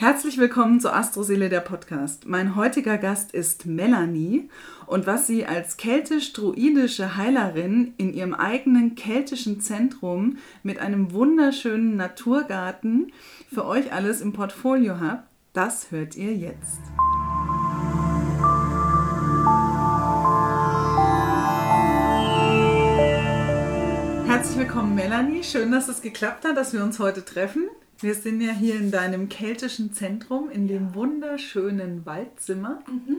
Herzlich willkommen zu Astroseele der Podcast. Mein heutiger Gast ist Melanie und was sie als keltisch-druidische Heilerin in ihrem eigenen keltischen Zentrum mit einem wunderschönen Naturgarten für euch alles im Portfolio hat, das hört ihr jetzt. Herzlich willkommen, Melanie. Schön, dass es geklappt hat, dass wir uns heute treffen. Wir sind ja hier in deinem keltischen Zentrum, in dem wunderschönen Waldzimmer. Mhm.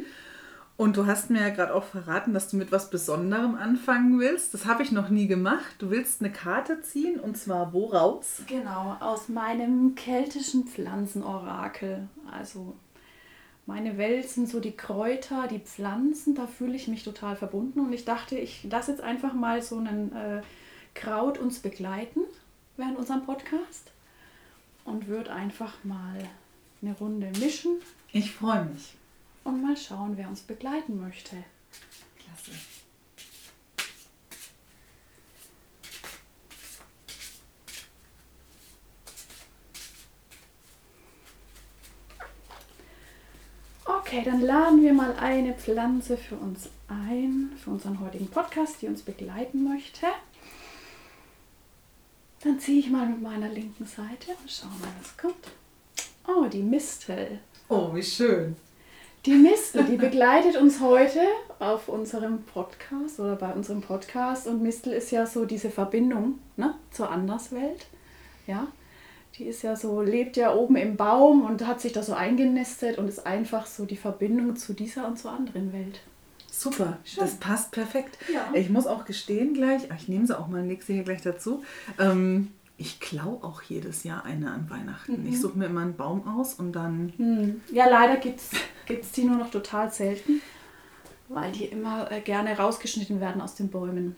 Und du hast mir ja gerade auch verraten, dass du mit was Besonderem anfangen willst. Das habe ich noch nie gemacht. Du willst eine Karte ziehen und zwar woraus? Genau, aus meinem keltischen Pflanzenorakel. Also meine Welt sind so die Kräuter, die Pflanzen, da fühle ich mich total verbunden. Und ich dachte, ich lasse jetzt einfach mal so einen äh, Kraut uns begleiten während unserem Podcast und würde einfach mal eine Runde mischen Ich freue mich. und mal schauen, wer uns begleiten möchte. Klasse. Okay, dann laden wir mal eine Pflanze für uns ein, für unseren heutigen Podcast, die uns begleiten möchte. Dann ziehe ich mal mit meiner linken Seite und schauen mal, was kommt. Oh, die Mistel. Oh, wie schön. Die Mistel, die begleitet uns heute auf unserem Podcast oder bei unserem Podcast. Und Mistel ist ja so diese Verbindung ne, zur Anderswelt. Ja, die ist ja so, lebt ja oben im Baum und hat sich da so eingenistet und ist einfach so die Verbindung zu dieser und zur anderen Welt. Super, Schön. das passt perfekt. Ja. Ich muss auch gestehen gleich, ach, ich nehme sie auch mal, sie hier gleich dazu. Ähm, ich klaue auch jedes Jahr eine an Weihnachten. Ich suche mir immer einen Baum aus und dann Hm. Ja, leider gibt es die nur noch total selten, weil die immer äh, gerne rausgeschnitten werden aus den Bäumen.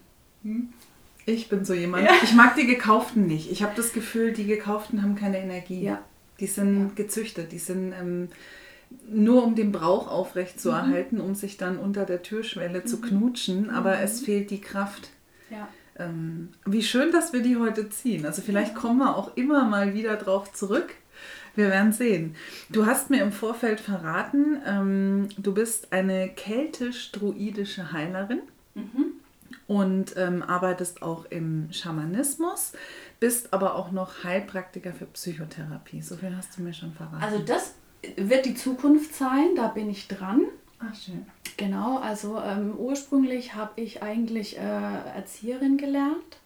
Ich bin so jemand. Ich mag die gekauften nicht. Ich habe das Gefühl, die gekauften haben keine Energie. Ja. Die sind Ja. gezüchtet. Die sind ähm, nur um den Brauch aufrecht zu erhalten, um sich dann unter der Türschwelle zu knutschen. Aber es fehlt die Kraft. Ja. Ähm, wie schön, dass wir die heute ziehen. Also vielleicht kommen wir auch immer mal wieder drauf zurück. Wir werden sehen. Du hast mir im Vorfeld verraten, ähm, du bist eine keltisch-druidische Heilerin und ähm, arbeitest auch im Schamanismus, bist aber auch noch Heilpraktiker für Psychotherapie. So viel hast du mir schon verraten. Also das wird die Zukunft sein, da bin ich dran. Ach, schön. Genau, also ähm, ursprünglich habe ich eigentlich äh, Erzieherin gelernt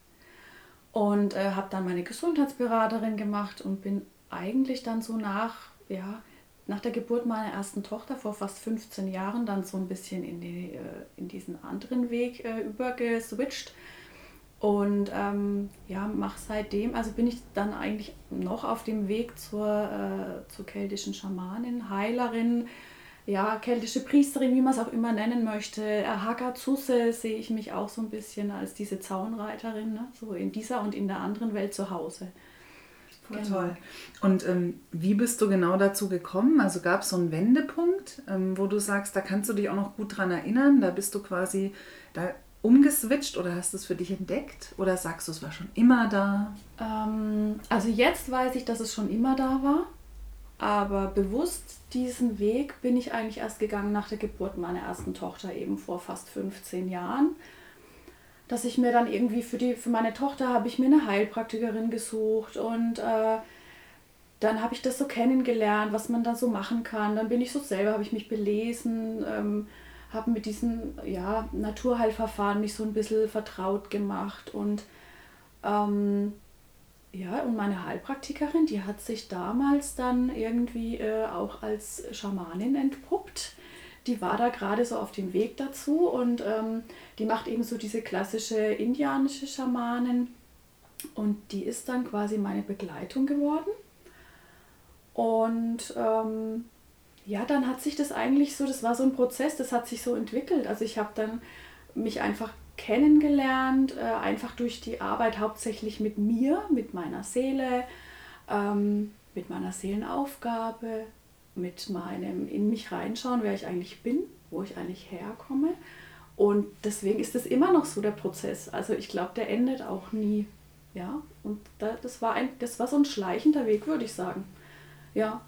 und äh, habe dann meine Gesundheitsberaterin gemacht und bin eigentlich dann so nach, ja, nach der Geburt meiner ersten Tochter vor fast 15 Jahren dann so ein bisschen in, die, äh, in diesen anderen Weg äh, übergeswitcht. Und ähm, ja, mache seitdem, also bin ich dann eigentlich noch auf dem Weg zur, äh, zur keltischen Schamanin, Heilerin, ja, keltische Priesterin, wie man es auch immer nennen möchte. Äh, Hagazusse sehe ich mich auch so ein bisschen als diese Zaunreiterin, ne? so in dieser und in der anderen Welt zu Hause. Voll Genau. toll. Und ähm, wie bist du genau dazu gekommen? Also gab es so einen Wendepunkt, ähm, wo du sagst, da kannst du dich auch noch gut dran erinnern, da bist du quasi da umgeswitcht oder hast du es für dich entdeckt? Oder sagst du, es war schon immer da? Ähm, also jetzt weiß ich, dass es schon immer da war, aber bewusst diesen Weg bin ich eigentlich erst gegangen nach der Geburt meiner ersten Tochter, eben vor fast 15 Jahren. Dass ich mir dann irgendwie für, die, für meine Tochter habe ich mir eine Heilpraktikerin gesucht und äh, dann habe ich das so kennengelernt, was man da so machen kann. Dann bin ich so selber, habe ich mich belesen, ähm, habe mit diesen ja, Naturheilverfahren mich so ein bisschen vertraut gemacht und ähm, ja, und meine Heilpraktikerin, die hat sich damals dann irgendwie äh, auch als Schamanin entpuppt. Die war da gerade so auf dem Weg dazu und ähm, die macht eben so diese klassische indianische Schamanin. Und die ist dann quasi meine Begleitung geworden. Und ähm, ja, dann hat sich das eigentlich so, das war so ein Prozess, das hat sich so entwickelt. Also ich habe dann mich einfach kennengelernt, äh, einfach durch die Arbeit hauptsächlich mit mir, mit meiner Seele, ähm, mit meiner Seelenaufgabe, mit meinem in mich reinschauen, wer ich eigentlich bin, wo ich eigentlich herkomme. Und deswegen ist das immer noch so der Prozess. Also ich glaube, der endet auch nie. Ja, und da, das, war ein, das war so ein schleichender Weg, würde ich sagen. Ja,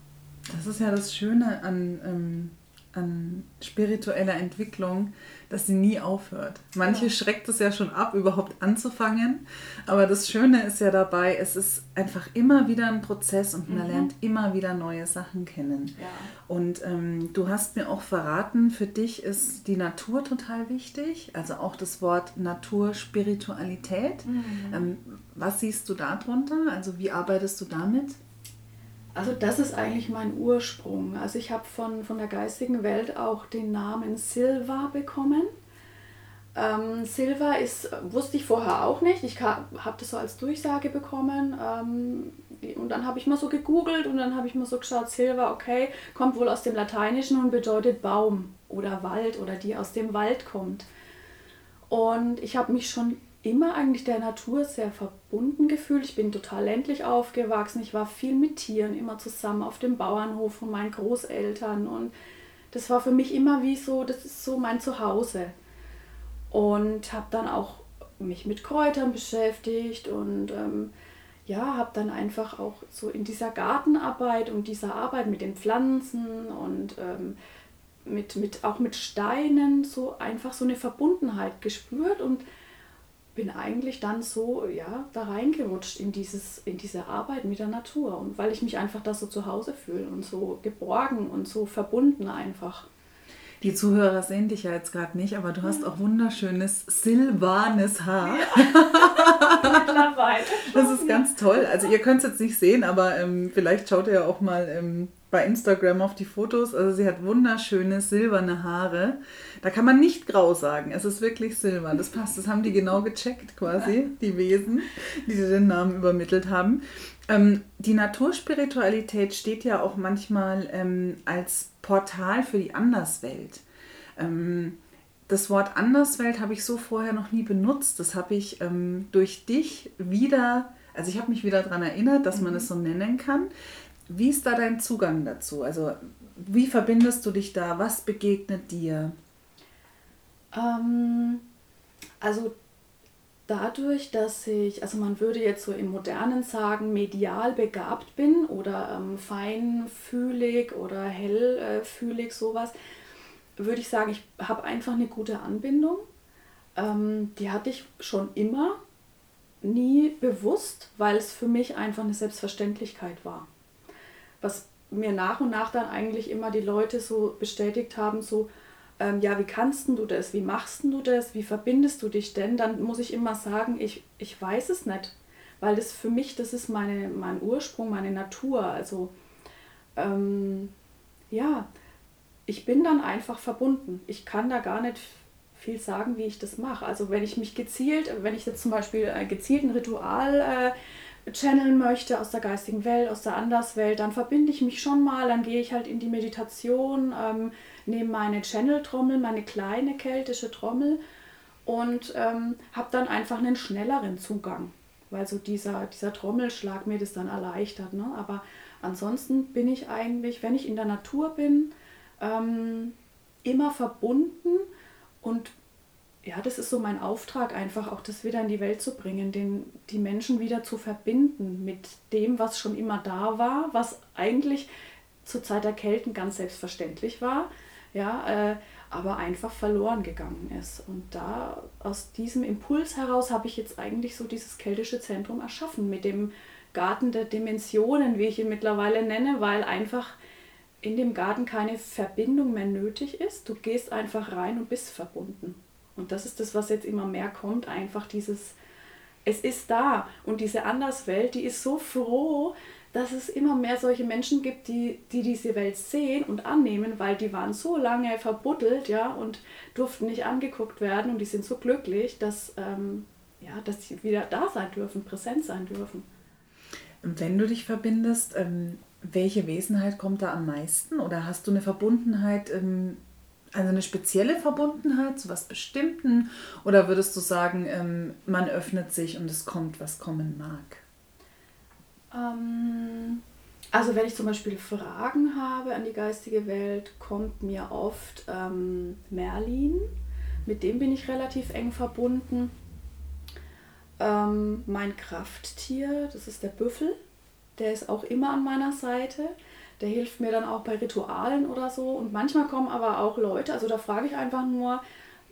Das ist ja das Schöne an, ähm, an spiritueller Entwicklung, dass sie nie aufhört. Manche ja. schreckt es ja schon ab, überhaupt anzufangen. Aber das Schöne ist ja dabei, es ist einfach immer wieder ein Prozess und man mhm. lernt immer wieder neue Sachen kennen. Ja. Und ähm, du hast mir auch verraten, für dich ist die Natur total wichtig. Also auch das Wort Naturspiritualität. Mhm. Ähm, was siehst du darunter? Also wie arbeitest du damit? Also das ist eigentlich mein Ursprung. Also ich habe von, von der geistigen Welt auch den Namen Silva bekommen. Ähm, Silva ist, wusste ich vorher auch nicht. Ich habe das so als Durchsage bekommen. Ähm, und dann habe ich mal so gegoogelt und dann habe ich mal so geschaut, Silva, okay, kommt wohl aus dem Lateinischen und bedeutet Baum oder Wald oder die aus dem Wald kommt. Und ich habe mich schon immer eigentlich der Natur sehr verbunden gefühlt. Ich bin total ländlich aufgewachsen. Ich war viel mit Tieren, immer zusammen auf dem Bauernhof von meinen Großeltern. Und das war für mich immer wie so, das ist so mein Zuhause. Und habe dann auch mich mit Kräutern beschäftigt und ähm, ja, habe dann einfach auch so in dieser Gartenarbeit und dieser Arbeit mit den Pflanzen und ähm, mit, mit, auch mit Steinen so einfach so eine Verbundenheit gespürt und bin eigentlich dann so ja, da reingerutscht in, dieses, in diese Arbeit mit der Natur. Und weil ich mich einfach da so zu Hause fühle und so geborgen und so verbunden einfach. Die Zuhörer sehen dich ja jetzt gerade nicht, aber du hast auch wunderschönes silvanes Haar. Ja. Das ist ganz toll. Also ihr könnt es jetzt nicht sehen, aber ähm, vielleicht schaut ihr ja auch mal ähm, bei Instagram auf die Fotos. Also sie hat wunderschöne silberne Haare. Da kann man nicht grau sagen. Es ist wirklich silber. Das passt. Das haben die genau gecheckt quasi, die Wesen, die dir den Namen übermittelt haben. Ähm, die Naturspiritualität steht ja auch manchmal ähm, als Portal für die Anderswelt. Ähm, das Wort Anderswelt habe ich so vorher noch nie benutzt. Das habe ich ähm, durch dich wieder, also ich habe mich wieder daran erinnert, dass man es so nennen kann. Wie ist da dein Zugang dazu? Also wie verbindest du dich da? Was begegnet dir? Ähm, also dadurch, dass ich, also man würde jetzt so im Modernen sagen, medial begabt bin oder ähm, feinfühlig oder hellfühlig, sowas, würde ich sagen, ich habe einfach eine gute Anbindung. Ähm, die hatte ich schon immer, nie bewusst, weil es für mich einfach eine Selbstverständlichkeit war was mir nach und nach dann eigentlich immer die Leute so bestätigt haben, so, ähm, ja, wie kannst du das, wie machst du das, wie verbindest du dich denn, dann muss ich immer sagen, ich, ich weiß es nicht, weil das für mich, das ist meine, mein Ursprung, meine Natur, also ähm, ja, ich bin dann einfach verbunden. Ich kann da gar nicht viel sagen, wie ich das mache. Also wenn ich mich gezielt, wenn ich jetzt zum Beispiel gezielt ein Ritual äh, channeln möchte aus der geistigen Welt, aus der Anderswelt, dann verbinde ich mich schon mal, dann gehe ich halt in die Meditation, ähm, nehme meine Channel-Trommel, meine kleine keltische Trommel und ähm, habe dann einfach einen schnelleren Zugang, weil so dieser, dieser Trommelschlag mir das dann erleichtert. Ne? Aber ansonsten bin ich eigentlich, wenn ich in der Natur bin, ähm, immer verbunden und ja, das ist so mein Auftrag, einfach auch das wieder in die Welt zu bringen, den, die Menschen wieder zu verbinden mit dem, was schon immer da war, was eigentlich zur Zeit der Kelten ganz selbstverständlich war, ja, äh, aber einfach verloren gegangen ist. Und da aus diesem Impuls heraus habe ich jetzt eigentlich so dieses keltische Zentrum erschaffen mit dem Garten der Dimensionen, wie ich ihn mittlerweile nenne, weil einfach in dem Garten keine Verbindung mehr nötig ist. Du gehst einfach rein und bist verbunden. Und das ist das, was jetzt immer mehr kommt, einfach dieses, es ist da. Und diese Anderswelt, die ist so froh, dass es immer mehr solche Menschen gibt, die, die diese Welt sehen und annehmen, weil die waren so lange verbuddelt, ja, und durften nicht angeguckt werden und die sind so glücklich, dass, ähm, ja, dass sie wieder da sein dürfen, präsent sein dürfen. Wenn du dich verbindest, ähm, welche Wesenheit kommt da am meisten? Oder hast du eine Verbundenheit ähm, also eine spezielle Verbundenheit zu was Bestimmten? Oder würdest du sagen, ähm, man öffnet sich und es kommt, was kommen mag? Ähm, also wenn ich zum Beispiel Fragen habe an die geistige Welt, kommt mir oft ähm, Merlin. Mit dem bin ich relativ eng verbunden. Ähm, mein Krafttier, das ist der Büffel. Der ist auch immer an meiner Seite. Der hilft mir dann auch bei Ritualen oder so. Und manchmal kommen aber auch Leute, also da frage ich einfach nur,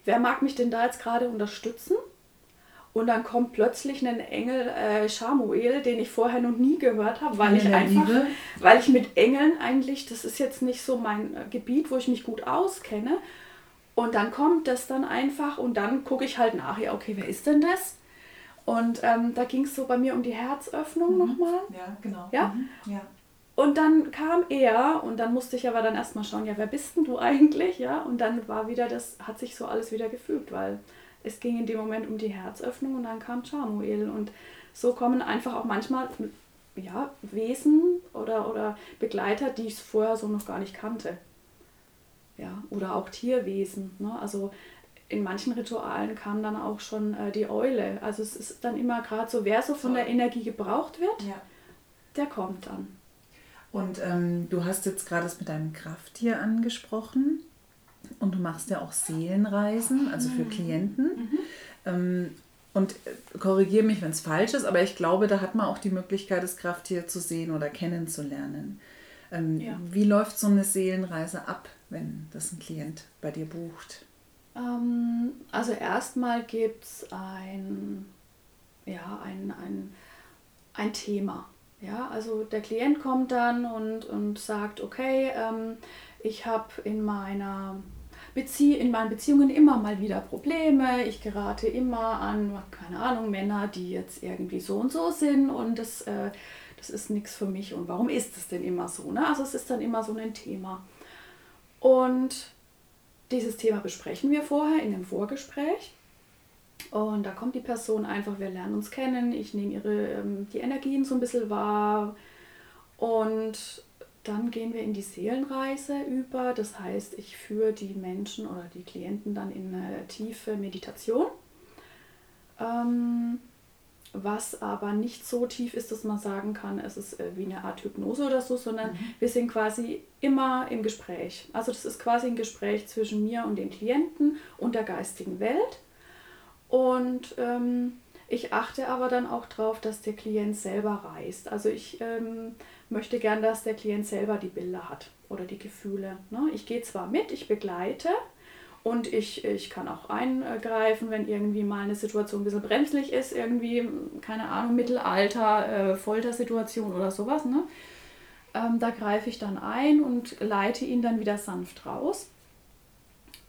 wer mag mich denn da jetzt gerade unterstützen? Und dann kommt plötzlich ein Engel äh, den ich vorher noch nie gehört habe, weil ich einfach, Liebe. weil ich mit Engeln eigentlich, das ist jetzt nicht so mein äh, Gebiet, wo ich mich gut auskenne. Und dann kommt das dann einfach und dann gucke ich halt nach, ja, okay, wer ist denn das? Und ähm, da ging es so bei mir um die Herzöffnung mhm. nochmal. Ja, genau. Ja? Mhm. ja. Und dann kam er und dann musste ich aber dann erstmal schauen, ja, wer bist denn du eigentlich? Ja, und dann war wieder, das hat sich so alles wieder gefügt, weil es ging in dem Moment um die Herzöffnung und dann kam Chamuel. Und so kommen einfach auch manchmal ja, Wesen oder, oder Begleiter, die ich vorher so noch gar nicht kannte. Ja, oder auch Tierwesen. Ne? Also in manchen Ritualen kam dann auch schon äh, die Eule. Also es ist dann immer gerade so, wer so von der Energie gebraucht wird, ja. der kommt dann. Und ähm, du hast jetzt gerade das mit deinem Krafttier angesprochen. Und du machst ja auch Seelenreisen, also für mhm. Klienten. Mhm. Ähm, und äh, korrigiere mich, wenn es falsch ist, aber ich glaube, da hat man auch die Möglichkeit, das Krafttier zu sehen oder kennenzulernen. Ähm, ja. Wie läuft so eine Seelenreise ab, wenn das ein Klient bei dir bucht? Ähm, also erstmal gibt es ein, ja, ein, ein, ein Thema. Ja, also der Klient kommt dann und, und sagt, okay, ähm, ich habe in meiner Bezie in meinen Beziehungen immer mal wieder Probleme. Ich gerate immer an, keine Ahnung, Männer, die jetzt irgendwie so und so sind und das, äh, das ist nichts für mich. Und warum ist es denn immer so? Ne? Also es ist dann immer so ein Thema. Und dieses Thema besprechen wir vorher in dem Vorgespräch. Und da kommt die Person einfach, wir lernen uns kennen, ich nehme ihre, ähm, die Energien so ein bisschen wahr und dann gehen wir in die Seelenreise über. Das heißt, ich führe die Menschen oder die Klienten dann in eine tiefe Meditation. Ähm, was aber nicht so tief ist, dass man sagen kann, es ist äh, wie eine Art Hypnose oder so, sondern mhm. wir sind quasi immer im Gespräch. Also das ist quasi ein Gespräch zwischen mir und den Klienten und der geistigen Welt. Und ähm, ich achte aber dann auch darauf, dass der Klient selber reist. Also ich ähm, möchte gern, dass der Klient selber die Bilder hat oder die Gefühle. Ne? Ich gehe zwar mit, ich begleite und ich, ich kann auch eingreifen, wenn irgendwie mal eine Situation ein bisschen bremslich ist, irgendwie, keine Ahnung, Mittelalter, äh, Foltersituation oder sowas. Ne? Ähm, da greife ich dann ein und leite ihn dann wieder sanft raus.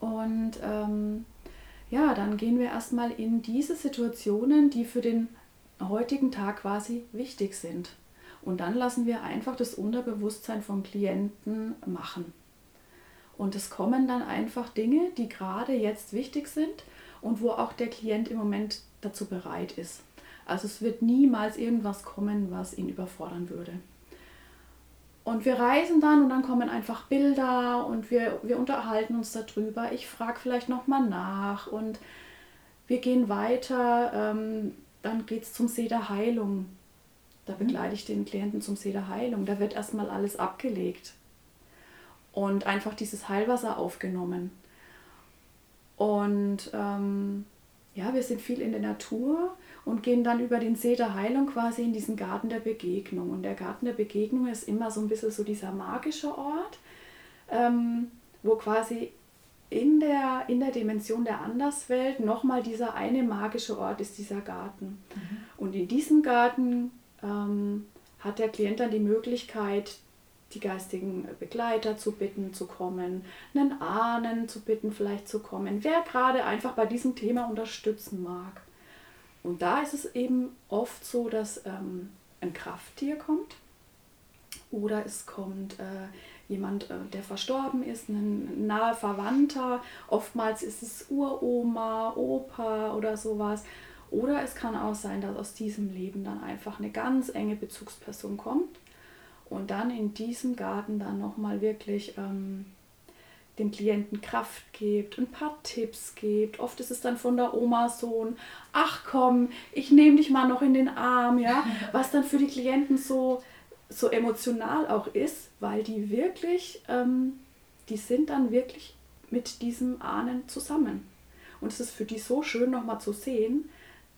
Und ähm, ja, dann gehen wir erstmal in diese Situationen, die für den heutigen Tag quasi wichtig sind. Und dann lassen wir einfach das Unterbewusstsein vom Klienten machen. Und es kommen dann einfach Dinge, die gerade jetzt wichtig sind und wo auch der Klient im Moment dazu bereit ist. Also es wird niemals irgendwas kommen, was ihn überfordern würde. Und wir reisen dann und dann kommen einfach Bilder und wir, wir unterhalten uns darüber. Ich frage vielleicht nochmal nach und wir gehen weiter. Ähm, dann geht es zum See der Heilung. Da mhm. begleite ich den Klienten zum See der Heilung. Da wird erstmal alles abgelegt und einfach dieses Heilwasser aufgenommen. Und ähm, ja, wir sind viel in der Natur und gehen dann über den See der Heilung quasi in diesen Garten der Begegnung. Und der Garten der Begegnung ist immer so ein bisschen so dieser magische Ort, ähm, wo quasi in der, in der Dimension der Anderswelt nochmal dieser eine magische Ort ist, dieser Garten. Mhm. Und in diesem Garten ähm, hat der Klient dann die Möglichkeit, die geistigen Begleiter zu bitten, zu kommen, einen Ahnen zu bitten, vielleicht zu kommen, wer gerade einfach bei diesem Thema unterstützen mag. Und da ist es eben oft so, dass ähm, ein Krafttier kommt oder es kommt äh, jemand, äh, der verstorben ist, ein nahe Verwandter. Oftmals ist es Uroma, Opa oder sowas. Oder es kann auch sein, dass aus diesem Leben dann einfach eine ganz enge Bezugsperson kommt und dann in diesem Garten dann nochmal wirklich ähm, dem Klienten Kraft gibt, ein paar Tipps gibt. Oft ist es dann von der Oma so ein, ach komm, ich nehme dich mal noch in den Arm, ja, was dann für die Klienten so, so emotional auch ist, weil die wirklich, ähm, die sind dann wirklich mit diesem Ahnen zusammen. Und es ist für die so schön nochmal zu sehen,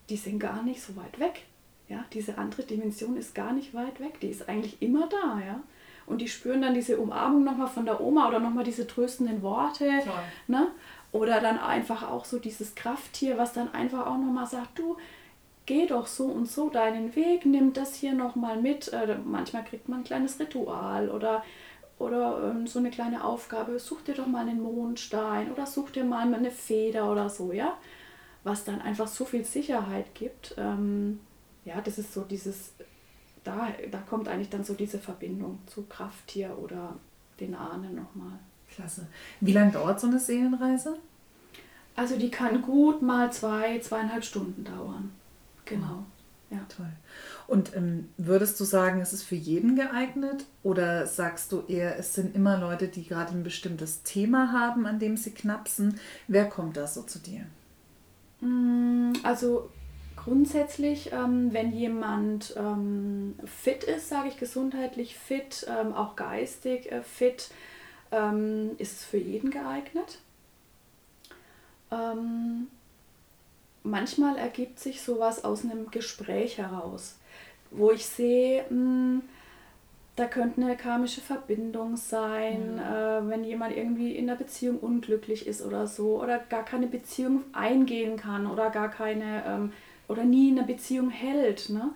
die sind gar nicht so weit weg. Ja, diese andere Dimension ist gar nicht weit weg, die ist eigentlich immer da, ja. Und die spüren dann diese Umarmung nochmal von der Oma oder nochmal diese tröstenden Worte. Ne? Oder dann einfach auch so dieses Krafttier, was dann einfach auch nochmal sagt, du, geh doch so und so deinen Weg, nimm das hier nochmal mit. Äh, manchmal kriegt man ein kleines Ritual oder, oder ähm, so eine kleine Aufgabe, such dir doch mal einen Mondstein oder such dir mal eine Feder oder so, ja. Was dann einfach so viel Sicherheit gibt. Ähm, ja, das ist so dieses, da, da kommt eigentlich dann so diese Verbindung zu Krafttier oder den Ahnen nochmal. Klasse. Wie lange dauert so eine Seelenreise? Also die kann gut mal zwei, zweieinhalb Stunden dauern. Genau. Ja. Toll. Und ähm, würdest du sagen, es ist für jeden geeignet? Oder sagst du eher, es sind immer Leute, die gerade ein bestimmtes Thema haben, an dem sie knapsen? Wer kommt da so zu dir? Mm, also grundsätzlich, ähm, wenn jemand ähm, fit ist, sage ich gesundheitlich fit, ähm, auch geistig äh, fit, ähm, ist es für jeden geeignet. Ähm, manchmal ergibt sich sowas aus einem Gespräch heraus, wo ich sehe, mh, hm, da könnte eine karmische Verbindung sein, mhm. äh, wenn jemand irgendwie in der Beziehung unglücklich ist oder so, oder gar keine Beziehung eingehen kann oder gar keine ähm, oder nie in einer Beziehung hält. Ne?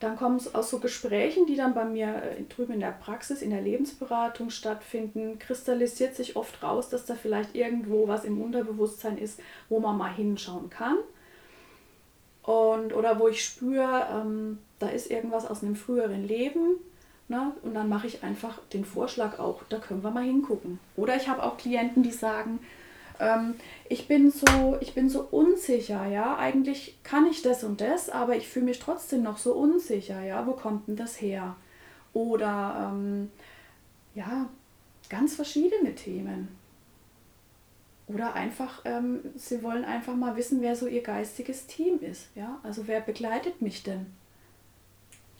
Dann kommen es aus so Gesprächen, die dann bei mir äh, drüben in der Praxis, in der Lebensberatung stattfinden, kristallisiert sich oft raus, dass da vielleicht irgendwo was im Unterbewusstsein ist, wo man mal hinschauen kann. Und, oder wo ich spüre, ähm, da ist irgendwas aus einem früheren Leben. Ne? Und dann mache ich einfach den Vorschlag auch, da können wir mal hingucken. Oder ich habe auch Klienten, die sagen, ähm, ich bin so, ich bin so unsicher, ja. Eigentlich kann ich das und das, aber ich fühle mich trotzdem noch so unsicher, ja. Wo kommt denn das her? Oder ähm, ja, ganz verschiedene Themen. Oder einfach, ähm, sie wollen einfach mal wissen, wer so ihr geistiges Team ist. Ja? Also wer begleitet mich denn?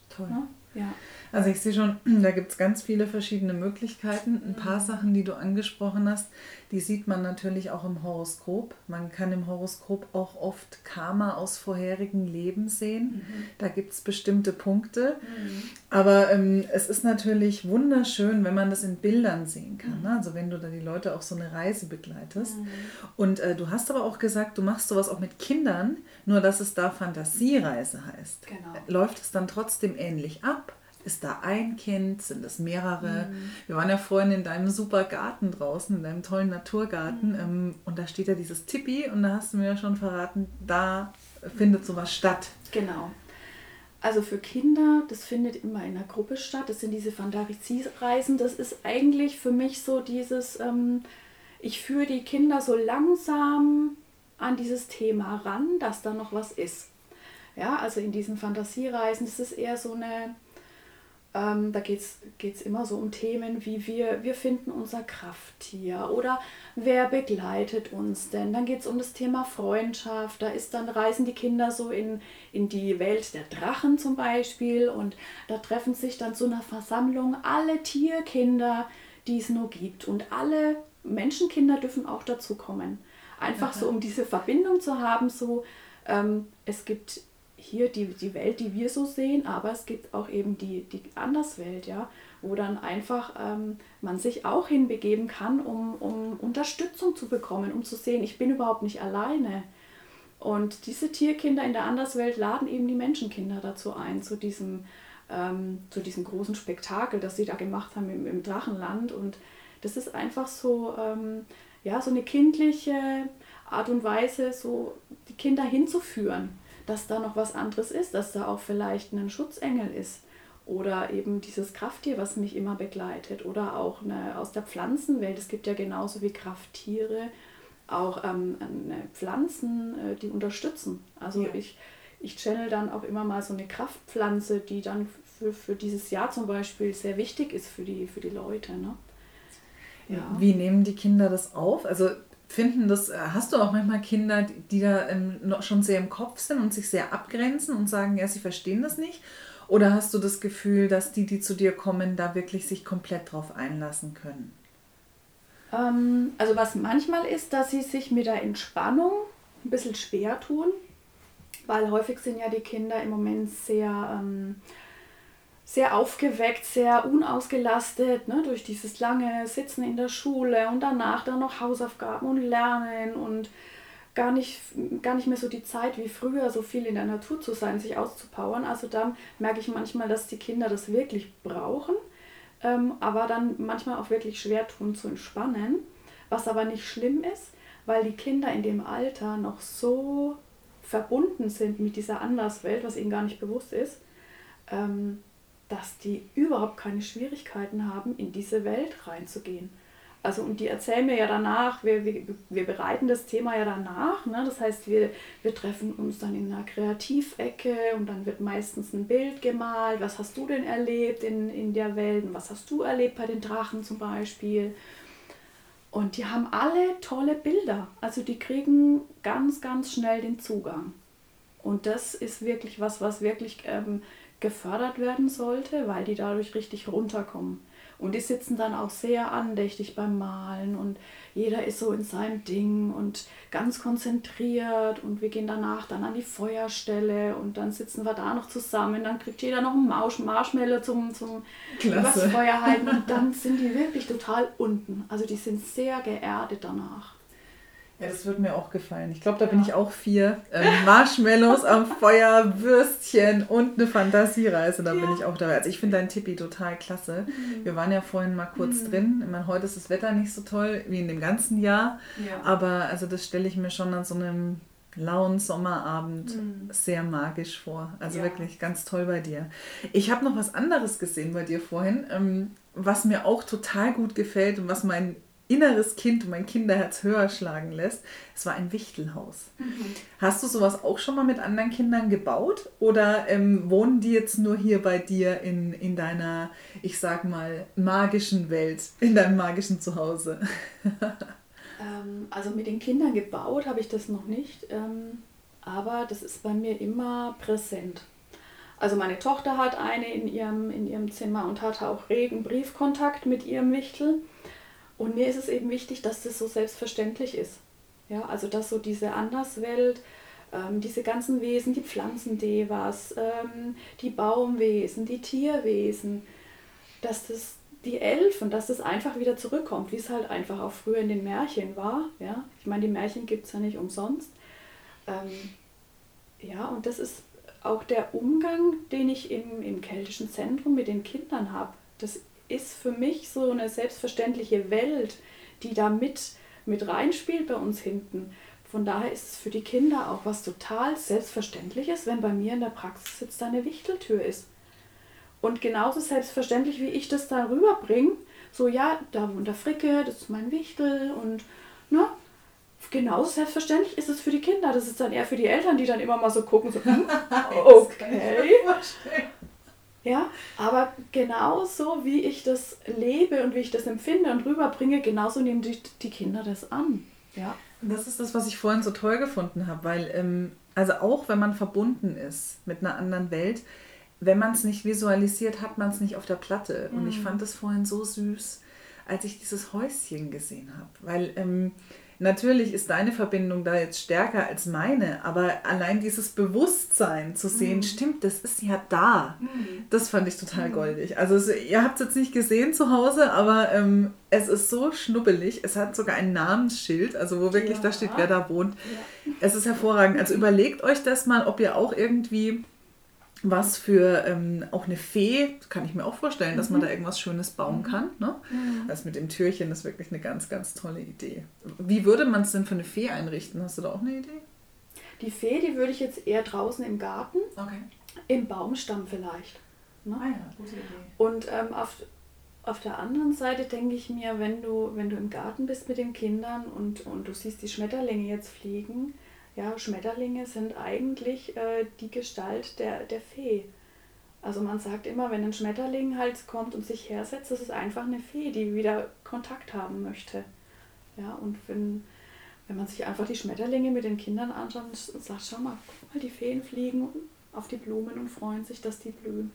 Toll. Ja? Ja. Also ich sehe schon, da gibt es ganz viele verschiedene Möglichkeiten. Ein paar mhm. Sachen, die du angesprochen hast, die sieht man natürlich auch im Horoskop. Man kann im Horoskop auch oft Karma aus vorherigen Leben sehen. Mhm. Da gibt es bestimmte Punkte. Mhm. Aber ähm, es ist natürlich wunderschön, wenn man das in Bildern sehen kann. Ne? Mhm. Also wenn du da die Leute auf so eine Reise begleitest. Mhm. Und äh, du hast aber auch gesagt, du machst sowas auch mit Kindern, nur dass es da Fantasiereise heißt. Genau. Läuft es dann trotzdem ähnlich ab? Ist da ein Kind? Sind es mehrere? Mhm. Wir waren ja vorhin in deinem super Garten draußen, in deinem tollen Naturgarten. Mhm. Ähm, und da steht ja dieses Tippi und da hast du mir ja schon verraten, da findet sowas statt. Genau. Also für Kinder, das findet immer in der Gruppe statt. Das sind diese Fantasiereisen. Das ist eigentlich für mich so dieses, ähm, ich führe die Kinder so langsam an dieses Thema ran, dass da noch was ist. Ja, also in diesen Fantasiereisen, ist eher so eine, ähm, da geht es immer so um Themen wie wir, wir finden unser Krafttier oder wer begleitet uns denn. Dann geht es um das Thema Freundschaft. Da ist dann reisen die Kinder so in, in die Welt der Drachen zum Beispiel und da treffen sich dann zu einer Versammlung alle Tierkinder, die es nur gibt. Und alle Menschenkinder dürfen auch dazu kommen. Einfach so, um diese Verbindung zu haben, so ähm, es gibt hier die, die Welt, die wir so sehen, aber es gibt auch eben die, die Anderswelt, ja, wo dann einfach ähm, man sich auch hinbegeben kann, um, um Unterstützung zu bekommen, um zu sehen, ich bin überhaupt nicht alleine. Und diese Tierkinder in der Anderswelt laden eben die Menschenkinder dazu ein, zu diesem, ähm, zu diesem großen Spektakel, das sie da gemacht haben im, im Drachenland. Und das ist einfach so, ähm, ja, so eine kindliche Art und Weise, so die Kinder hinzuführen dass da noch was anderes ist, dass da auch vielleicht ein Schutzengel ist oder eben dieses Krafttier, was mich immer begleitet oder auch eine, aus der Pflanzenwelt. Es gibt ja genauso wie Krafttiere auch ähm, Pflanzen, äh, die unterstützen. Also ja. ich, ich channel dann auch immer mal so eine Kraftpflanze, die dann für, für dieses Jahr zum Beispiel sehr wichtig ist für die, für die Leute. Ne? Ja. Wie nehmen die Kinder das auf? Also finden das, äh, hast du auch manchmal Kinder, die da ähm, schon sehr im Kopf sind und sich sehr abgrenzen und sagen, ja, sie verstehen das nicht? Oder hast du das Gefühl, dass die, die zu dir kommen, da wirklich sich komplett drauf einlassen können? Ähm, also was manchmal ist, dass sie sich mit der Entspannung ein bisschen schwer tun, weil häufig sind ja die Kinder im Moment sehr, ähm, sehr aufgeweckt, sehr unausgelastet, ne, durch dieses lange Sitzen in der Schule und danach dann noch Hausaufgaben und Lernen und gar nicht, gar nicht mehr so die Zeit wie früher, so viel in der Natur zu sein, sich auszupowern. Also da merke ich manchmal, dass die Kinder das wirklich brauchen, ähm, aber dann manchmal auch wirklich schwer tun zu entspannen, was aber nicht schlimm ist, weil die Kinder in dem Alter noch so verbunden sind mit dieser Anderswelt, was ihnen gar nicht bewusst ist, ähm, dass die überhaupt keine Schwierigkeiten haben, in diese Welt reinzugehen. Also und die erzählen mir ja danach, wir, wir, wir bereiten das Thema ja danach. Ne? Das heißt, wir, wir treffen uns dann in einer Kreativecke und dann wird meistens ein Bild gemalt. Was hast du denn erlebt in, in der Welt? Und was hast du erlebt bei den Drachen zum Beispiel? Und die haben alle tolle Bilder. Also die kriegen ganz, ganz schnell den Zugang. Und das ist wirklich was, was wirklich ähm, gefördert werden sollte, weil die dadurch richtig runterkommen. Und die sitzen dann auch sehr andächtig beim Malen und jeder ist so in seinem Ding und ganz konzentriert und wir gehen danach dann an die Feuerstelle und dann sitzen wir da noch zusammen. Dann kriegt jeder noch einen Marshmallow zum, zum Feuer halten und dann sind die wirklich total unten. Also die sind sehr geerdet danach. Ja, das würde mir auch gefallen. Ich glaube, da ja. bin ich auch vier. Ähm, Marshmallows am Feuer, Würstchen und eine Fantasiereise. Da ja. bin ich auch dabei. Also ich finde dein Tippi total klasse. Mhm. Wir waren ja vorhin mal kurz mhm. drin. Ich meine, heute ist das Wetter nicht so toll wie in dem ganzen Jahr. Ja. Aber also das stelle ich mir schon an so einem lauen Sommerabend mhm. sehr magisch vor. Also wirklich ganz toll bei dir. Ich habe noch was anderes gesehen bei dir vorhin, ähm, was mir auch total gut gefällt und was mein inneres Kind und mein Kinderherz höher schlagen lässt. Es war ein Wichtelhaus. Mhm. Hast du sowas auch schon mal mit anderen Kindern gebaut? Oder ähm, wohnen die jetzt nur hier bei dir in, in deiner, ich sag mal, magischen Welt, in deinem magischen Zuhause? ähm, also mit den Kindern gebaut habe ich das noch nicht. Ähm, aber das ist bei mir immer präsent. Also meine Tochter hat eine in ihrem, in ihrem Zimmer und hat auch regen Briefkontakt mit ihrem Wichtel. Und mir ist es eben wichtig, dass das so selbstverständlich ist. Ja, also dass so diese Anderswelt, ähm, diese ganzen Wesen, die Pflanzendevas, ähm, die Baumwesen, die Tierwesen, dass das die Elfen, dass das einfach wieder zurückkommt, wie es halt einfach auch früher in den Märchen war. Ja? Ich meine, die Märchen gibt es ja nicht umsonst. Ähm, ja, und das ist auch der Umgang, den ich im, im keltischen Zentrum mit den Kindern habe. Das ist für mich so eine selbstverständliche Welt, die da mit, mit reinspielt bei uns hinten. Von daher ist es für die Kinder auch was total Selbstverständliches, wenn bei mir in der Praxis jetzt eine Wichteltür ist. Und genauso selbstverständlich, wie ich das da rüberbringe, so ja, da wohnt der Fricke, das ist mein Wichtel und ne, genauso selbstverständlich ist es für die Kinder. Das ist dann eher für die Eltern, die dann immer mal so gucken, so, hm, okay. Ja, aber genauso wie ich das lebe und wie ich das empfinde und rüberbringe, genauso nehmen die, die Kinder das an. Ja. Das ist das, was ich vorhin so toll gefunden habe, weil, ähm, also auch wenn man verbunden ist mit einer anderen Welt, wenn man es nicht visualisiert, hat man es nicht auf der Platte. Mhm. Und ich mhm. fand das vorhin so süß, als ich dieses Häuschen gesehen habe, weil ähm, Natürlich ist deine Verbindung da jetzt stärker als meine, aber allein dieses Bewusstsein zu sehen, mhm. stimmt, das ist ja da. Mhm. Das fand ich total mhm. goldig. Also es, ihr habt es jetzt nicht gesehen zu Hause, aber ähm, es ist so schnubbelig. Es hat sogar ein Namensschild, also wo wirklich ja. da steht, wer da wohnt. Ja. Es ist hervorragend. Also überlegt euch das mal, ob ihr auch irgendwie was für ähm, auch eine Fee, kann ich mir auch vorstellen, dass man mhm. da irgendwas Schönes bauen mhm. kann. Ne? Mhm. Das mit dem Türchen ist wirklich eine ganz, ganz tolle Idee. Wie würde man es denn für eine Fee einrichten? Hast du da auch eine Idee? Die Fee, die würde ich jetzt eher draußen im Garten, okay. im Baumstamm vielleicht. Ne? Ah ja, gute Idee. Und ähm, auf, auf der anderen Seite denke ich mir, wenn du, wenn du im Garten bist mit den Kindern und, und du siehst die Schmetterlinge jetzt fliegen, ja, Schmetterlinge sind eigentlich äh, die Gestalt der, der Fee. Also man sagt immer, wenn ein Schmetterling halt kommt und sich hersetzt, das ist einfach eine Fee, die wieder Kontakt haben möchte. Ja, und wenn, wenn man sich einfach die Schmetterlinge mit den Kindern anschaut und sagt, schau mal, guck mal, die Feen fliegen auf die Blumen und freuen sich, dass die blühen.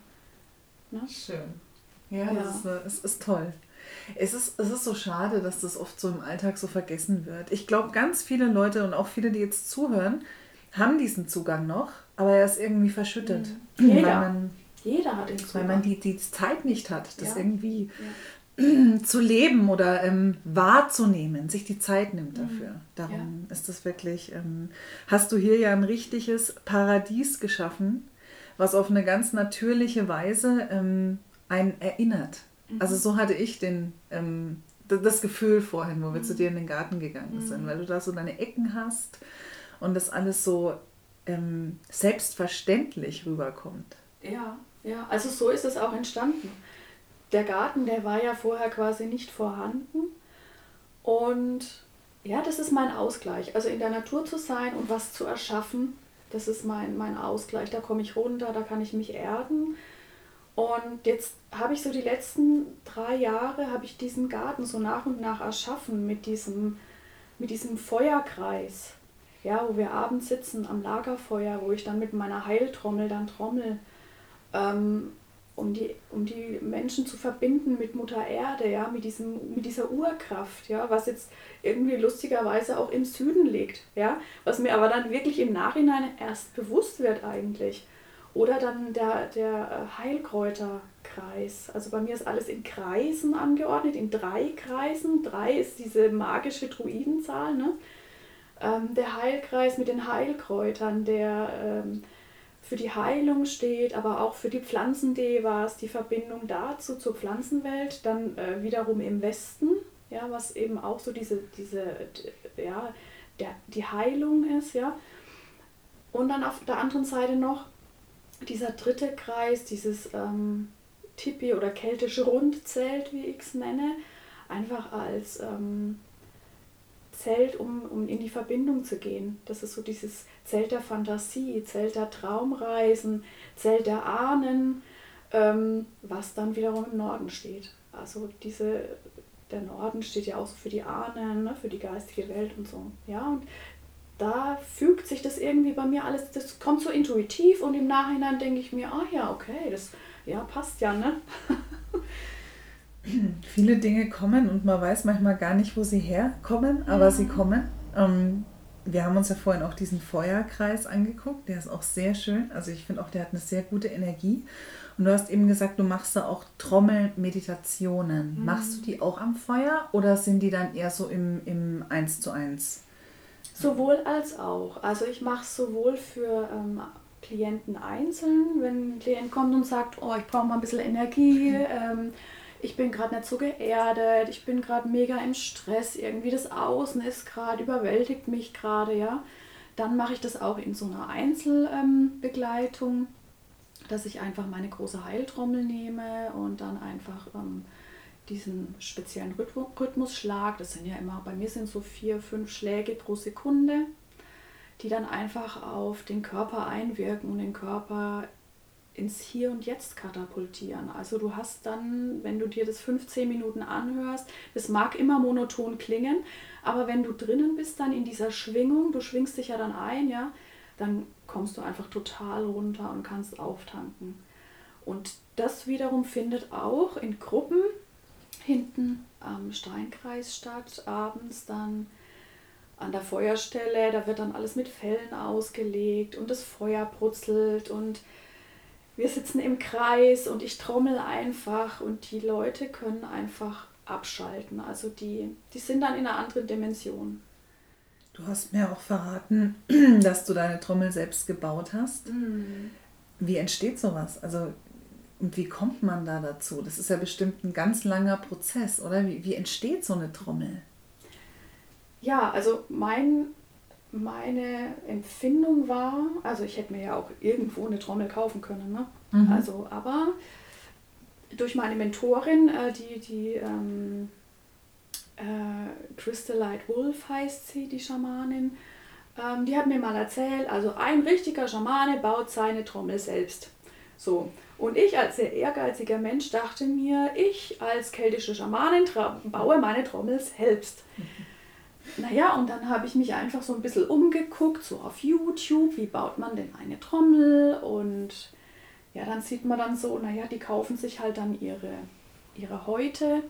Ne? Schön. Ja, ja. Das, ist, äh, ist toll. Es ist, es ist so schade, dass das oft so im Alltag so vergessen wird. Ich glaube, ganz viele Leute und auch viele, die jetzt zuhören, haben diesen Zugang noch, aber er ist irgendwie verschüttet. Mhm. Jeder. Man, Jeder hat den Zugang. Weil man die, die Zeit nicht hat, das ja. irgendwie zu leben oder ähm, wahrzunehmen, sich die Zeit nimmt mhm. dafür. Darum ja. ist das wirklich, ähm, hast du hier ja ein richtiges Paradies geschaffen, was auf eine ganz natürliche Weise ähm, einen erinnert. Mhm. Also so hatte ich den, ähm, das Gefühl vorhin, wo wir mhm. zu dir in den Garten gegangen sind, mhm. weil du da so deine Ecken hast und das alles so ähm, selbstverständlich rüberkommt. Ja, ja, also so ist es auch entstanden der Garten, der war ja vorher quasi nicht vorhanden. Und ja, das ist mein Ausgleich. Also in der Natur zu sein und was zu erschaffen, das ist mein, mein Ausgleich. Da komme ich runter, da kann ich mich erden. Und jetzt habe ich so die letzten drei Jahre, habe ich diesen Garten so nach und nach erschaffen mit diesem, mit diesem Feuerkreis. Ja, wo wir abends sitzen am Lagerfeuer, wo ich dann mit meiner Heiltrommel dann trommel. Ähm, um die, um die Menschen zu verbinden mit Mutter Erde, ja, mit, diesem, mit dieser Urkraft, ja, was jetzt irgendwie lustigerweise auch im Süden liegt, ja, was mir aber dann wirklich im Nachhinein erst bewusst wird eigentlich. Oder dann der, der äh, Heilkräuterkreis. Also bei mir ist alles in Kreisen angeordnet, in drei Kreisen. Drei ist diese magische Druidenzahl, ne? Ähm, der Heilkreis mit den Heilkräutern, der ähm, für die Heilung steht, aber auch für die Pflanzendevas, die Verbindung dazu zur Pflanzenwelt, dann äh, wiederum im Westen, ja, was eben auch so diese, diese ja, der, die Heilung ist, ja. Und dann auf der anderen Seite noch dieser dritte Kreis, dieses ähm, Tipi oder keltische Rundzelt, wie ich es nenne, einfach als ähm, Zelt, um, um in die Verbindung zu gehen. Das ist so dieses Zelt der Fantasie, Zelt der Traumreisen, Zelt der Ahnen, ähm, was dann wiederum im Norden steht. Also diese, der Norden steht ja auch so für die Ahnen, ne, für die geistige Welt und so. Ja, und da fügt sich das irgendwie bei mir alles, das kommt so intuitiv und im Nachhinein denke ich mir, ah ja, okay, das ja, passt ja, ne? viele Dinge kommen und man weiß manchmal gar nicht, wo sie herkommen, aber ja. sie kommen. Ähm, wir haben uns ja vorhin auch diesen Feuerkreis angeguckt, der ist auch sehr schön. Also ich finde auch, der hat eine sehr gute Energie. Und du hast eben gesagt, du machst da auch Trommelmeditationen. Mhm. Machst du die auch am Feuer oder sind die dann eher so im, im 1 zu 1? Sowohl als auch. Also ich mache es sowohl für ähm, Klienten einzeln, wenn ein Klient kommt und sagt, oh, ich brauche mal ein bisschen Energie. Ähm, ich bin gerade nicht so geerdet, ich bin gerade mega im Stress, irgendwie das Außen ist gerade, überwältigt mich gerade, ja. Dann mache ich das auch in so einer Einzelbegleitung, ähm, dass ich einfach meine große Heiltrommel nehme und dann einfach ähm, diesen speziellen Rhythmusschlag, das sind ja immer, bei mir sind so vier, fünf Schläge pro Sekunde, die dann einfach auf den Körper einwirken und den Körper ins Hier und Jetzt katapultieren. Also du hast dann, wenn du dir das 15 Minuten anhörst, das mag immer monoton klingen, aber wenn du drinnen bist dann in dieser Schwingung, du schwingst dich ja dann ein, ja, dann kommst du einfach total runter und kannst auftanken. Und das wiederum findet auch in Gruppen hinten am Steinkreis statt, abends dann an der Feuerstelle, da wird dann alles mit Fellen ausgelegt und das Feuer brutzelt und wir sitzen im Kreis und ich trommel einfach und die Leute können einfach abschalten. Also die, die sind dann in einer anderen Dimension. Du hast mir auch verraten, dass du deine Trommel selbst gebaut hast. Mhm. Wie entsteht sowas? Also und wie kommt man da dazu? Das ist ja bestimmt ein ganz langer Prozess, oder? Wie, wie entsteht so eine Trommel? Ja, also mein meine Empfindung war, also ich hätte mir ja auch irgendwo eine Trommel kaufen können, ne? Mhm. Also, aber durch meine Mentorin, äh, die, die ähm, äh, Crystal Light Wolf heißt sie, die Schamanin, ähm, die hat mir mal erzählt, also ein richtiger Schamane baut seine Trommel selbst. So. Und ich als sehr ehrgeiziger Mensch dachte mir, ich als keltische Schamanin baue meine Trommel selbst. Mhm. Naja, und dann habe ich mich einfach so ein bisschen umgeguckt, so auf YouTube, wie baut man denn eine Trommel und ja, dann sieht man dann so, naja, die kaufen sich halt dann ihre, ihre Häute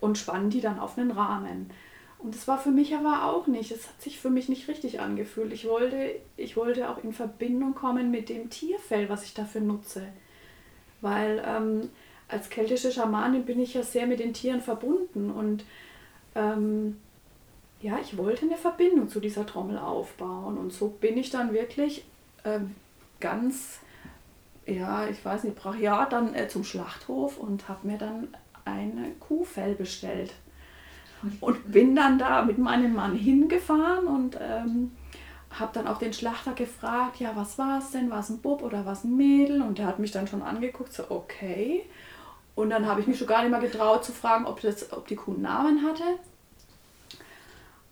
und spannen die dann auf einen Rahmen. Und das war für mich aber auch nicht, es hat sich für mich nicht richtig angefühlt. Ich wollte, ich wollte auch in Verbindung kommen mit dem Tierfell, was ich dafür nutze. weil ähm, als keltische Schamanin bin ich ja sehr mit den Tieren verbunden und ähm, ja, ich wollte eine Verbindung zu dieser Trommel aufbauen und so bin ich dann wirklich äh, ganz, ja, ich weiß nicht, brachial dann äh, zum Schlachthof und habe mir dann ein Kuhfell bestellt und bin dann da mit meinem Mann hingefahren und ähm, habe dann auch den Schlachter gefragt, ja, was war es denn? War es ein Bub oder war es ein Mädel? Und der hat mich dann schon angeguckt, so, okay. Und dann habe ich mich schon gar nicht mehr getraut zu fragen, ob, das, ob die Kuh einen Namen hatte.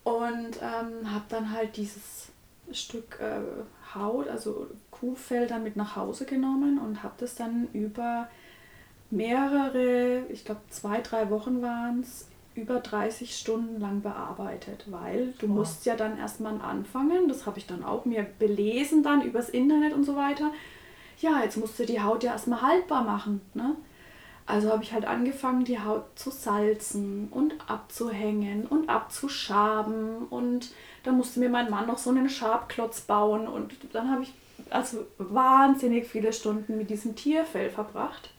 Und ähm, habe dann halt dieses Stück äh, Haut, also Kuhfell, dann mit nach Hause genommen und habe das dann über mehrere, ich glaube zwei, drei Wochen waren es, über 30 Stunden lang bearbeitet, weil du wow. musst ja dann erstmal anfangen, das habe ich dann auch mir belesen dann übers Internet und so weiter. Ja, jetzt musst du die Haut ja erstmal haltbar machen. Ne? Also habe ich halt angefangen, die Haut zu salzen und abzuhängen und abzuschaben und da musste mir mein Mann noch so einen Schabklotz bauen und dann habe ich also wahnsinnig viele Stunden mit diesem Tierfell verbracht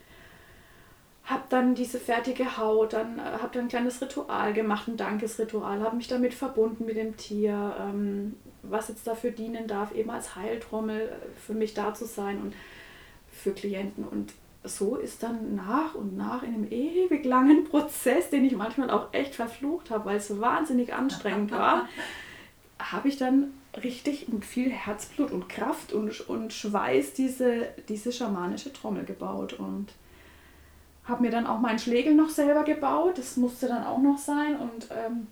habe dann diese fertige Haut, dann äh, habe dann ein kleines Ritual gemacht, ein Dankesritual, habe mich damit verbunden mit dem Tier, ähm, was jetzt dafür dienen darf, eben als Heiltrommel äh, für mich da zu sein und für Klienten. Und so ist dann nach und nach in einem ewig langen Prozess, den ich manchmal auch echt verflucht habe, weil es wahnsinnig anstrengend war, habe ich dann richtig mit viel Herzblut und Kraft und, und Schweiß diese, diese schamanische Trommel gebaut. Und habe mir dann auch meinen Schlegel noch selber gebaut, das musste dann auch noch sein und ähm,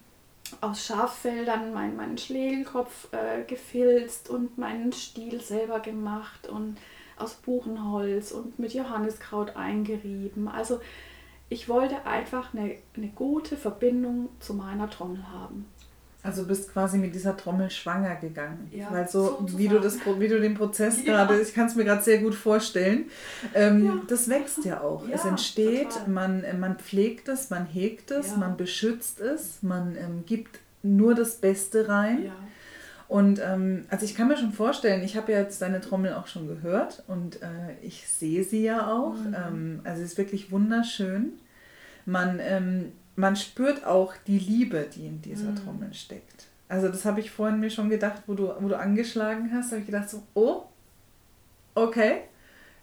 aus Schaffell dann mein, meinen Schlegelkopf äh, gefilzt und meinen Stiel selber gemacht und aus Buchenholz und mit Johanniskraut eingerieben. Also ich wollte einfach eine, eine gute Verbindung zu meiner Trommel haben. Also bist quasi mit dieser Trommel schwanger gegangen. Ja, Weil so, wie du, das, wie du den Prozess ja. gerade, ich kann es mir gerade sehr gut vorstellen, ähm, ja. das wächst ja auch. Es entsteht, man, äh, man pflegt es, man hegt es, man beschützt es, man ähm, gibt nur das Beste rein. Und ähm, also ich kann mir schon vorstellen, ich habe ja jetzt deine Trommel auch schon gehört und äh, ich sehe sie ja auch. Mhm. Ähm, also es ist wirklich wunderschön. Man ähm, man spürt auch die Liebe, die in dieser mhm. Trommel steckt. Also das habe ich vorhin mir schon gedacht, wo du, wo du angeschlagen hast, habe ich gedacht so, oh, okay,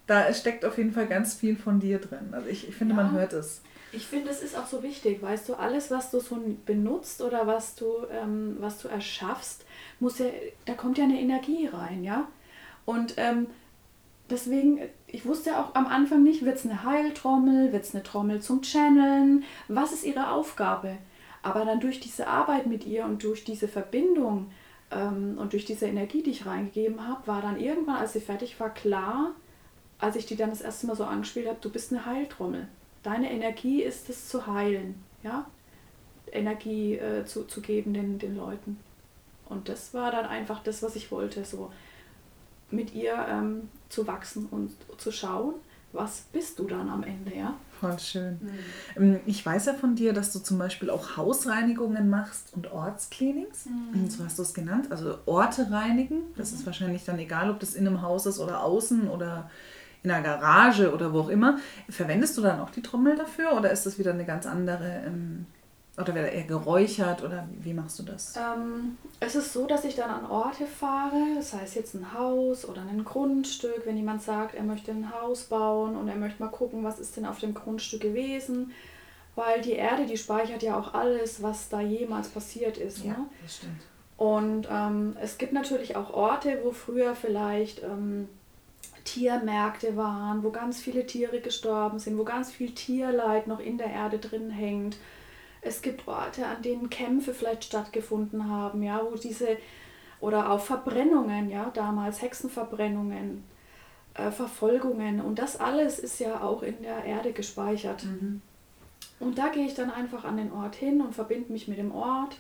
da steckt auf jeden Fall ganz viel von dir drin. Also ich, ich finde, ja. man hört es. Ich finde, es ist auch so wichtig, weißt du, alles, was du so benutzt oder was du, ähm, was du erschaffst, muss ja, da kommt ja eine Energie rein, ja. Und ähm, deswegen, ich wusste auch am Anfang nicht, wird es eine Heiltrommel, wird es eine Trommel zum Channeln, was ist ihre Aufgabe? Aber dann durch diese Arbeit mit ihr und durch diese Verbindung ähm, und durch diese Energie, die ich reingegeben habe, war dann irgendwann, als sie fertig war, klar, als ich die dann das erste Mal so angespielt habe, du bist eine Heiltrommel. Deine Energie ist es zu heilen, ja? Energie äh, zu, zu geben den, den Leuten. Und das war dann einfach das, was ich wollte, so mit ihr ähm, zu wachsen und zu schauen, was bist du dann am Ende, ja? Voll schön. Mhm. Ich weiß ja von dir, dass du zum Beispiel auch Hausreinigungen machst und Ortscleanings. Mhm. So hast du es genannt. Also Orte reinigen. Das mhm. ist wahrscheinlich dann egal, ob das in einem Haus ist oder außen oder in einer Garage oder wo auch immer. Verwendest du dann auch die Trommel dafür oder ist das wieder eine ganz andere ähm, oder wird er eher geräuchert oder wie machst du das? Ähm, es ist so, dass ich dann an Orte fahre, das heißt jetzt ein Haus oder ein Grundstück, wenn jemand sagt, er möchte ein Haus bauen und er möchte mal gucken, was ist denn auf dem Grundstück gewesen, weil die Erde, die speichert ja auch alles, was da jemals passiert ist. Ja, ne? das stimmt. Und ähm, es gibt natürlich auch Orte, wo früher vielleicht ähm, Tiermärkte waren, wo ganz viele Tiere gestorben sind, wo ganz viel Tierleid noch in der Erde drin hängt es gibt Orte, an denen Kämpfe vielleicht stattgefunden haben, ja, wo diese oder auch Verbrennungen, ja, damals Hexenverbrennungen, äh, Verfolgungen und das alles ist ja auch in der Erde gespeichert. Mhm. Und da gehe ich dann einfach an den Ort hin und verbinde mich mit dem Ort.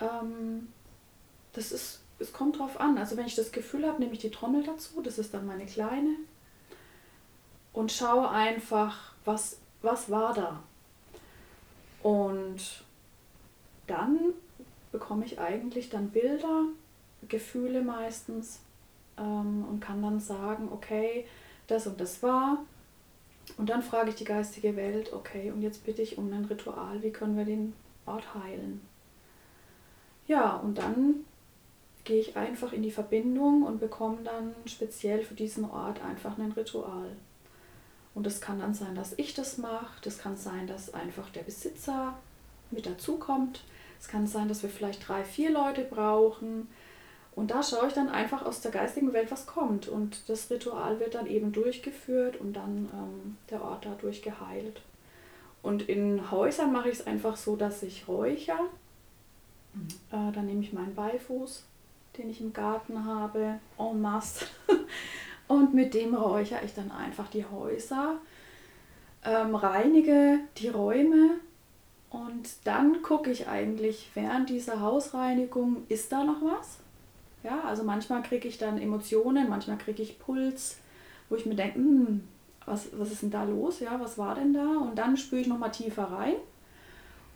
Ähm, das ist, es kommt drauf an. Also wenn ich das Gefühl habe, nehme ich die Trommel dazu, das ist dann meine kleine, und schaue einfach, was, was war da. Und dann bekomme ich eigentlich dann Bilder, Gefühle meistens ähm, und kann dann sagen, okay, das und das war Und dann frage ich die geistige Welt, okay, und jetzt bitte ich um ein Ritual, wie können wir den Ort heilen? Ja, und dann gehe ich einfach in die Verbindung und bekomme dann speziell für diesen Ort einfach ein Ritual. Und es kann dann sein, dass ich das mache, das kann sein, dass einfach der Besitzer mit dazukommt, es kann sein, dass wir vielleicht drei, vier Leute brauchen. Und da schaue ich dann einfach aus der geistigen Welt, was kommt. Und das Ritual wird dann eben durchgeführt und dann ähm, der Ort dadurch geheilt. Und in Häusern mache ich es einfach so, dass ich räucher. Mhm. Äh, dann nehme ich meinen Beifuß, den ich im Garten habe, en masse. und mit dem räuchere ich dann einfach die Häuser, ähm, reinige die Räume und dann gucke ich eigentlich während dieser Hausreinigung, ist da noch was? Ja, also manchmal kriege ich dann Emotionen, manchmal kriege ich Puls, wo ich mir denke, hm, was, was ist denn da los? Ja, was war denn da? Und dann spüre ich nochmal tiefer rein.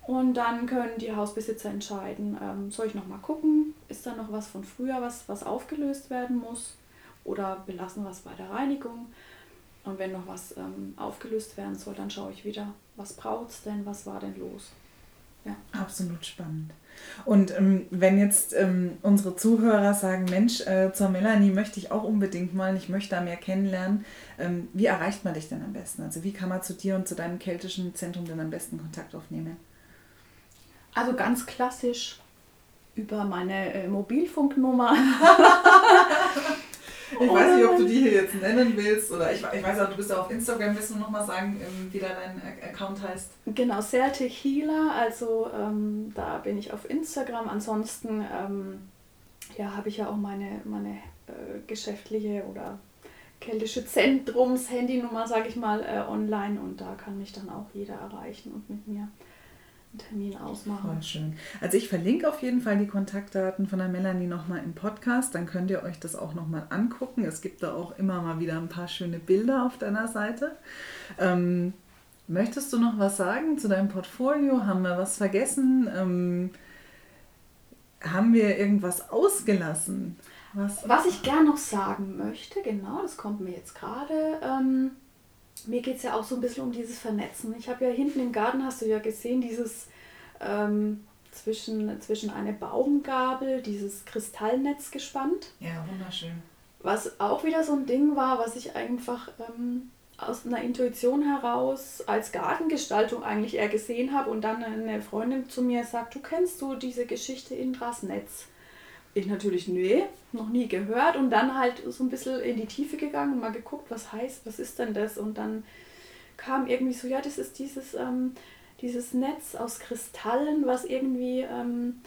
Und dann können die Hausbesitzer entscheiden, ähm, soll ich nochmal gucken, ist da noch was von früher, was, was aufgelöst werden muss? Oder belassen es bei der Reinigung? Und wenn noch was ähm, aufgelöst werden soll, dann schaue ich wieder, was braucht es denn, was war denn los. Ja. Absolut spannend. Und ähm, wenn jetzt ähm, unsere Zuhörer sagen, Mensch, äh, zur Melanie möchte ich auch unbedingt mal, ich möchte da mehr kennenlernen, ähm, wie erreicht man dich denn am besten? Also wie kann man zu dir und zu deinem keltischen Zentrum denn am besten Kontakt aufnehmen? Also ganz klassisch über meine äh, Mobilfunknummer. Ich weiß nicht, ob du die hier jetzt nennen willst oder ich, ich weiß auch, du bist ja auf Instagram. Willst du nochmal sagen, ähm, wie da dein Account heißt? Genau, Celtic Healer. Also ähm, da bin ich auf Instagram. Ansonsten ähm, ja, habe ich ja auch meine, meine äh, geschäftliche oder keltische Zentrums-Handynummer, sage ich mal, äh, online und da kann mich dann auch jeder erreichen und mit mir Termin ausmachen. Voll schön. Also ich verlinke auf jeden Fall die Kontaktdaten von der Melanie nochmal im Podcast. Dann könnt ihr euch das auch nochmal angucken. Es gibt da auch immer mal wieder ein paar schöne Bilder auf deiner Seite. Ähm, möchtest du noch was sagen zu deinem Portfolio? Haben wir was vergessen? Ähm, haben wir irgendwas ausgelassen? Was, was ich gerne noch sagen möchte, genau, das kommt mir jetzt gerade. Ähm, mir geht es ja auch so ein bisschen um dieses Vernetzen. Ich habe ja hinten im Garten, hast du ja gesehen, dieses ähm, zwischen, zwischen eine Baumgabel, dieses Kristallnetz gespannt. Ja, wunderschön. Was auch wieder so ein Ding war, was ich einfach ähm, aus einer Intuition heraus als Gartengestaltung eigentlich eher gesehen habe und dann eine Freundin zu mir sagt, du kennst du diese Geschichte Indras Netz? Ich natürlich, nee, noch nie gehört und dann halt so ein bisschen in die Tiefe gegangen und mal geguckt, was heißt, was ist denn das? Und dann kam irgendwie so, ja, das ist dieses, ähm, dieses Netz aus Kristallen, was irgendwie ähm,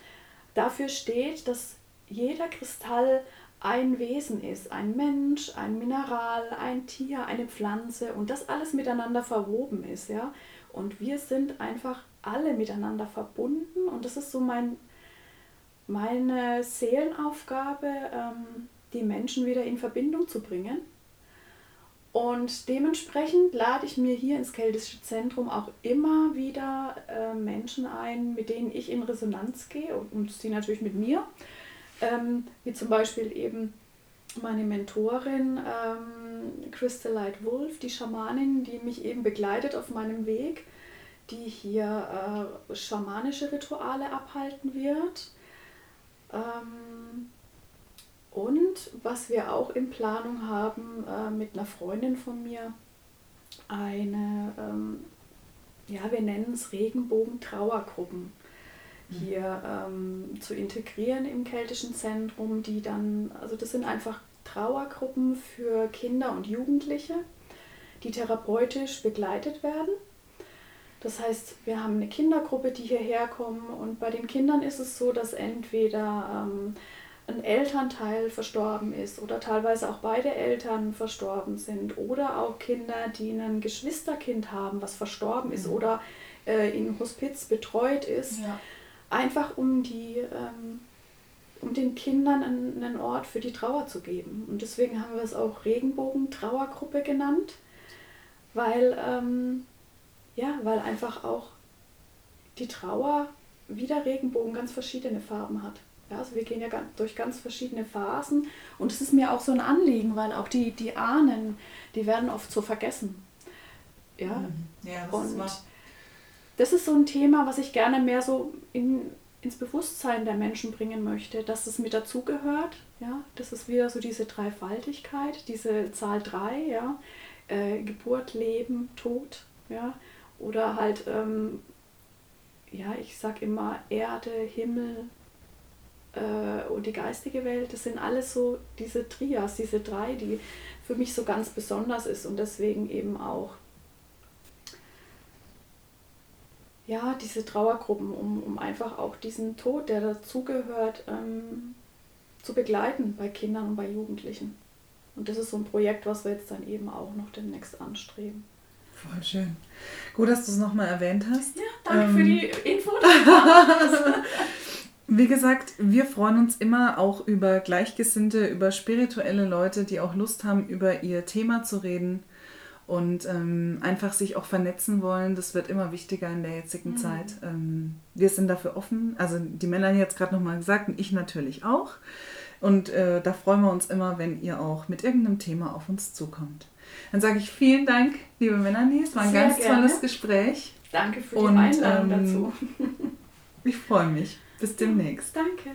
dafür steht, dass jeder Kristall ein Wesen ist, ein Mensch, ein Mineral, ein Tier, eine Pflanze und das alles miteinander verwoben ist, ja. Und wir sind einfach alle miteinander verbunden und das ist so mein meine Seelenaufgabe, ähm, die Menschen wieder in Verbindung zu bringen. Und dementsprechend lade ich mir hier ins Keltische Zentrum auch immer wieder äh, Menschen ein, mit denen ich in Resonanz gehe und, und sie natürlich mit mir. Ähm, wie zum Beispiel eben meine Mentorin ähm, Crystal Light Wolf, die Schamanin, die mich eben begleitet auf meinem Weg, die hier äh, schamanische Rituale abhalten wird ähm, und was wir auch in Planung haben äh, mit einer Freundin von mir, eine, ähm, ja, wir nennen es Regenbogen-Trauergruppen mhm. hier ähm, zu integrieren im keltischen Zentrum, die dann, also das sind einfach Trauergruppen für Kinder und Jugendliche, die therapeutisch begleitet werden. Das heißt, wir haben eine Kindergruppe, die hierher kommen und bei den Kindern ist es so, dass entweder ähm, ein Elternteil verstorben ist oder teilweise auch beide Eltern verstorben sind oder auch Kinder, die ein Geschwisterkind haben, was verstorben ist mhm. oder äh, in Hospiz betreut ist. Ja. Einfach um die ähm, um den Kindern einen, einen Ort für die Trauer zu geben. Und deswegen haben wir es auch Regenbogen-Trauergruppe genannt, weil ähm, ja, weil einfach auch die Trauer wie der Regenbogen ganz verschiedene Farben hat. Ja, also wir gehen ja durch ganz verschiedene Phasen und es ist mir auch so ein Anliegen, weil auch die, die Ahnen, die werden oft so vergessen. Ja, Mhm. Ja, das und ist wahr. das ist so ein Thema, was ich gerne mehr so in, ins Bewusstsein der Menschen bringen möchte, dass es mit dazugehört. Ja, das ist wieder so diese Dreifaltigkeit, diese Zahl 3, ja, äh, Geburt, Leben, Tod, ja, oder halt, ähm, ja, ich sag immer Erde, Himmel äh, und die geistige Welt. Das sind alles so diese Trias, diese drei, die für mich so ganz besonders ist und deswegen eben auch ja, diese Trauergruppen, um, um einfach auch diesen Tod, der dazugehört, ähm, zu begleiten bei Kindern und bei Jugendlichen. Und das ist so ein Projekt, was wir jetzt dann eben auch noch demnächst anstreben. Voll schön. Gut, dass du es nochmal erwähnt hast. Ja, danke Ähm, für die Info. Wie gesagt, wir freuen uns immer auch über Gleichgesinnte, über spirituelle Leute, die auch Lust haben, über ihr Thema zu reden und ähm, einfach sich auch vernetzen wollen. Das wird immer wichtiger in der jetzigen Zeit. Ähm, wir sind dafür offen. Also die Melanie hat es gerade nochmal gesagt und ich natürlich auch. Und äh, da freuen wir uns immer, wenn ihr auch mit irgendeinem Thema auf uns zukommt. Dann sage ich vielen Dank, liebe Melanie. Es war ein Sehr ganz gerne. tolles Gespräch. danke für Und, die Einladung ähm, dazu. Ich freue mich. Bis demnächst. Danke.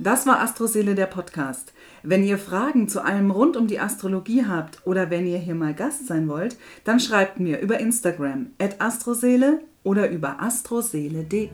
Das war Astroseele der Podcast. Wenn ihr Fragen zu allem rund um die Astrologie habt oder wenn ihr hier mal Gast sein wollt, dann schreibt mir über Instagram at astroseele oder über astroseele.de.